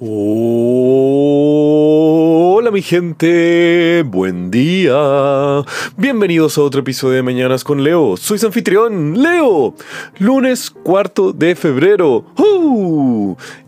五 gente, buen día. Bienvenidos a otro episodio de Mañanas con Leo. Soy anfitrión, Leo. Lunes cuarto de febrero.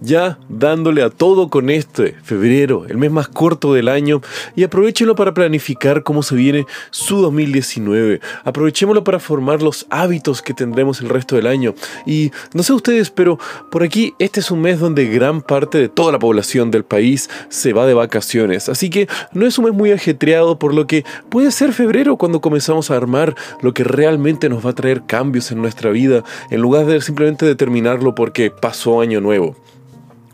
Ya dándole a todo con este febrero, el mes más corto del año. Y aprovechenlo para planificar cómo se viene su 2019. Aprovechémoslo para formar los hábitos que tendremos el resto del año. Y no sé ustedes, pero por aquí este es un mes donde gran parte de toda la población del país se va de vacaciones, así que no es un mes muy ajetreado, por lo que puede ser febrero cuando comenzamos a armar lo que realmente nos va a traer cambios en nuestra vida, en lugar de simplemente determinarlo porque pasó año nuevo.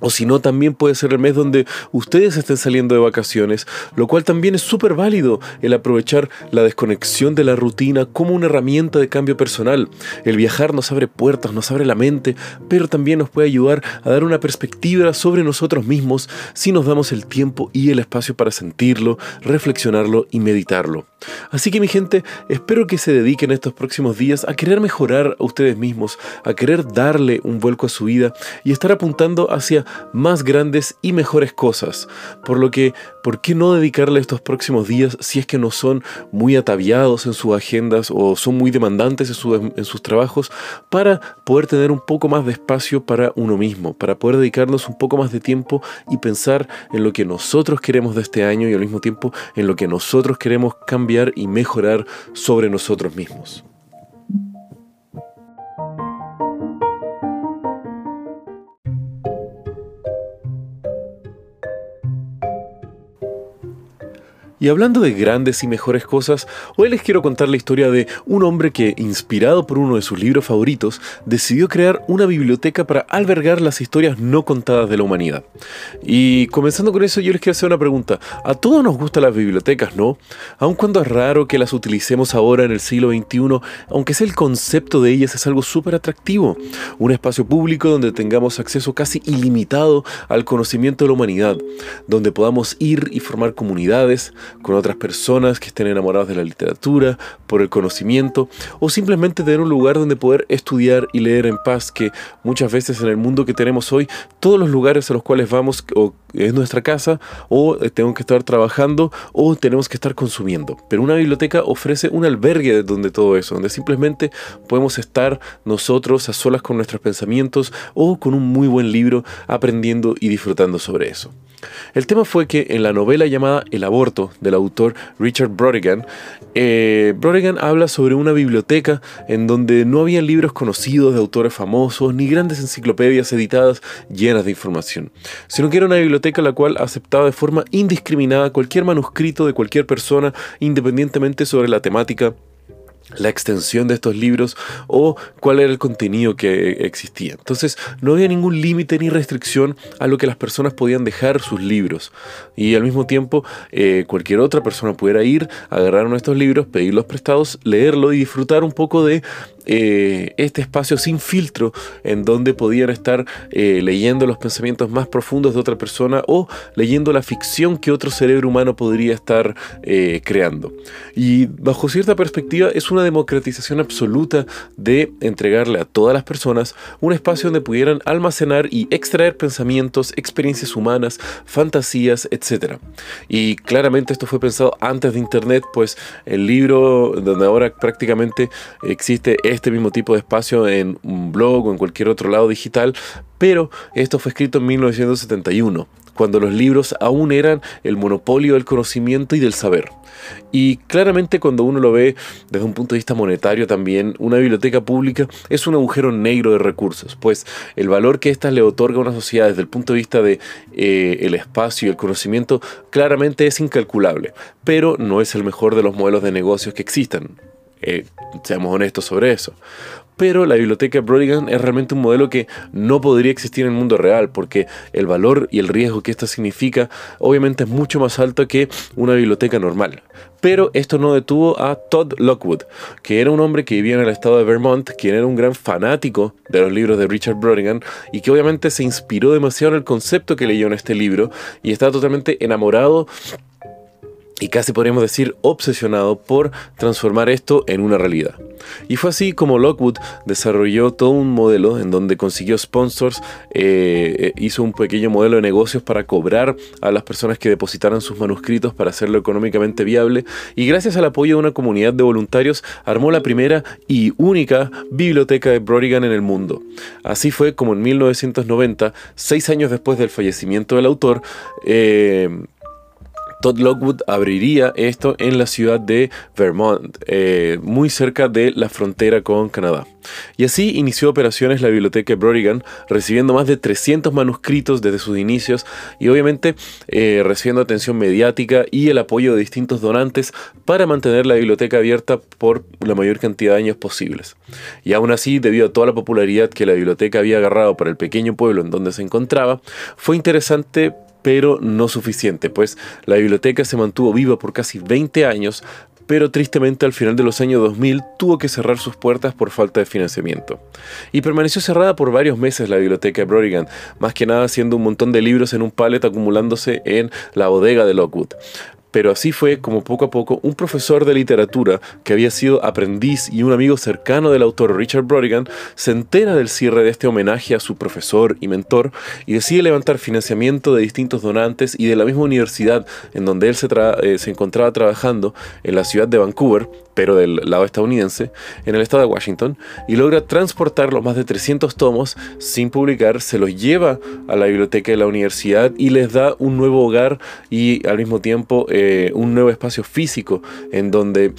O si no, también puede ser el mes donde ustedes estén saliendo de vacaciones, lo cual también es súper válido el aprovechar la desconexión de la rutina como una herramienta de cambio personal. El viajar nos abre puertas, nos abre la mente, pero también nos puede ayudar a dar una perspectiva sobre nosotros mismos si nos damos el tiempo y el espacio para sentirlo, reflexionarlo y meditarlo. Así que mi gente, espero que se dediquen estos próximos días a querer mejorar a ustedes mismos, a querer darle un vuelco a su vida y estar apuntando hacia más grandes y mejores cosas. Por lo que, ¿por qué no dedicarle estos próximos días si es que no son muy ataviados en sus agendas o son muy demandantes en, sus trabajos para poder tener un poco más de espacio para uno mismo, para poder dedicarnos un poco más de tiempo y pensar en lo que nosotros queremos de este año y al mismo tiempo en lo que nosotros queremos cambiar y mejorar sobre nosotros mismos? Y hablando de grandes y mejores cosas, hoy les quiero contar la historia de un hombre que, inspirado por uno de sus libros favoritos, decidió crear una biblioteca para albergar las historias no contadas de la humanidad. Y comenzando con eso, yo les quiero hacer una pregunta. A todos nos gustan las bibliotecas, ¿no? Aun cuando es raro que las utilicemos ahora en el siglo XXI, aunque sea el concepto de ellas es algo súper atractivo. Un espacio público donde tengamos acceso casi ilimitado al conocimiento de la humanidad, donde podamos ir y formar comunidades, con otras personas que estén enamorados de la literatura, por el conocimiento, o simplemente tener un lugar donde poder estudiar y leer en paz, que muchas veces en el mundo que tenemos hoy, todos los lugares a los cuales vamos o es nuestra casa, o eh, tenemos que estar trabajando, o tenemos que estar consumiendo. Pero una biblioteca ofrece un albergue donde todo eso, donde simplemente podemos estar nosotros a solas con nuestros pensamientos o con un muy buen libro aprendiendo y disfrutando sobre eso. El tema fue que en la novela llamada El aborto del autor Richard Brodigan, eh, Brodigan habla sobre una biblioteca en donde no había libros conocidos de autores famosos ni grandes enciclopedias editadas llenas de información, sino que era una biblioteca la cual aceptaba de forma indiscriminada cualquier manuscrito de cualquier persona independientemente sobre la temática la extensión de estos libros o cuál era el contenido que existía. Entonces no había ningún límite ni restricción a lo que las personas podían dejar sus libros y al mismo tiempo eh, cualquier otra persona pudiera ir, agarrar uno de estos libros, pedirlos prestados, leerlo y disfrutar un poco de eh, este espacio sin filtro en donde podían estar eh, leyendo los pensamientos más profundos de otra persona o leyendo la ficción que otro cerebro humano podría estar eh, creando. Y bajo cierta perspectiva es una democratización absoluta de entregarle a todas las personas un espacio donde pudieran almacenar y extraer pensamientos, experiencias humanas, fantasías, etc. Y claramente esto fue pensado antes de Internet, pues el libro donde ahora prácticamente existe este mismo tipo de espacio en un blog o en cualquier otro lado digital, pero esto fue escrito en 1971, cuando los libros aún eran el monopolio del conocimiento y del saber. Y claramente cuando uno lo ve desde un punto de vista monetario también, una biblioteca pública es un agujero negro de recursos, pues el valor que ésta le otorga a una sociedad desde el punto de vista de eh, espacio y el conocimiento claramente es incalculable, pero no es el mejor de los modelos de negocios que existan. Eh, seamos honestos sobre eso. Pero la biblioteca Brodigan es realmente un modelo que no podría existir en el mundo real, porque el valor y el riesgo que esto significa obviamente es mucho más alto que una biblioteca normal. Pero esto no detuvo a Todd Lockwood, que era un hombre que vivía en el estado de Vermont, quien era un gran fanático de los libros de Richard Brodigan y que obviamente se inspiró demasiado en el concepto que leyó en este libro y estaba totalmente enamorado y casi podríamos decir obsesionado por transformar esto en una realidad. Y fue así como Lockwood desarrolló todo un modelo en donde consiguió sponsors, eh, hizo un pequeño modelo de negocios para cobrar a las personas que depositaran sus manuscritos para hacerlo económicamente viable y gracias al apoyo de una comunidad de voluntarios armó la primera y única biblioteca de Brodigan en el mundo. Así fue como en 1990, seis años después del fallecimiento del autor, eh, Todd Lockwood abriría esto en la ciudad de Vermont, eh, muy cerca de la frontera con Canadá. Y así inició operaciones la biblioteca Brodigan, recibiendo más de 300 manuscritos desde sus inicios y obviamente eh, recibiendo atención mediática y el apoyo de distintos donantes para mantener la biblioteca abierta por la mayor cantidad de años posibles. Y aún así, debido a toda la popularidad que la biblioteca había agarrado para el pequeño pueblo en donde se encontraba, fue interesante pero no suficiente, pues la biblioteca se mantuvo viva por casi 20 años, pero tristemente al final de los años 2000 tuvo que cerrar sus puertas por falta de financiamiento. Y permaneció cerrada por varios meses la biblioteca de Brodigan, más que nada haciendo un montón de libros en un pallet acumulándose en la bodega de Lockwood pero así fue como poco a poco un profesor de literatura que había sido aprendiz y un amigo cercano del autor Richard Brodigan se entera del cierre de este homenaje a su profesor y mentor y decide levantar financiamiento de distintos donantes y de la misma universidad en donde él se, eh, se encontraba trabajando en la ciudad de Vancouver pero del lado estadounidense, en el estado de Washington, y logra transportar los más de 300 tomos sin publicar, se los lleva a la biblioteca de la universidad y les da un nuevo hogar y al mismo tiempo eh, un nuevo espacio físico en donde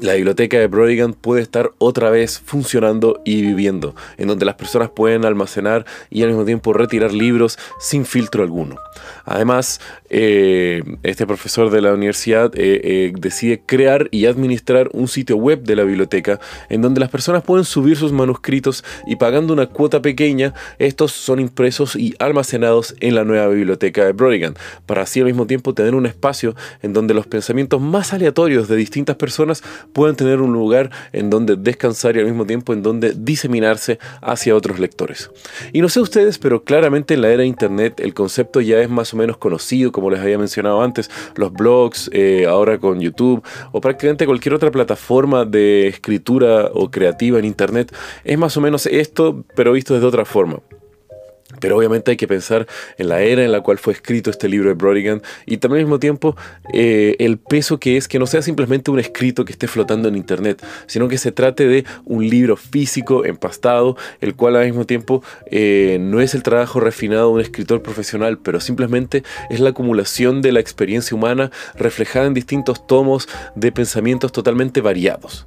la biblioteca de Brodigan puede estar otra vez funcionando y viviendo, en donde las personas pueden almacenar y al mismo tiempo retirar libros sin filtro alguno. Además, eh, este profesor de la universidad eh, eh, decide crear y administrar un sitio web de la biblioteca en donde las personas pueden subir sus manuscritos y pagando una cuota pequeña, estos son impresos y almacenados en la nueva biblioteca de Brodigan, para así al mismo tiempo tener un espacio en donde los pensamientos más aleatorios de distintas personas puedan tener un lugar en donde descansar y al mismo tiempo en donde diseminarse hacia otros lectores. Y no sé ustedes, pero claramente en la era de Internet el concepto ya es más o menos conocido, como les había mencionado antes, los blogs, eh, ahora con YouTube o prácticamente cualquier otra plataforma de escritura o creativa en Internet, es más o menos esto, pero visto desde otra forma. Pero obviamente hay que pensar en la era en la cual fue escrito este libro de Brodigan y también al mismo tiempo eh, el peso que es que no sea simplemente un escrito que esté flotando en internet, sino que se trate de un libro físico, empastado, el cual al mismo tiempo eh, no es el trabajo refinado de un escritor profesional, pero simplemente es la acumulación de la experiencia humana reflejada en distintos tomos de pensamientos totalmente variados.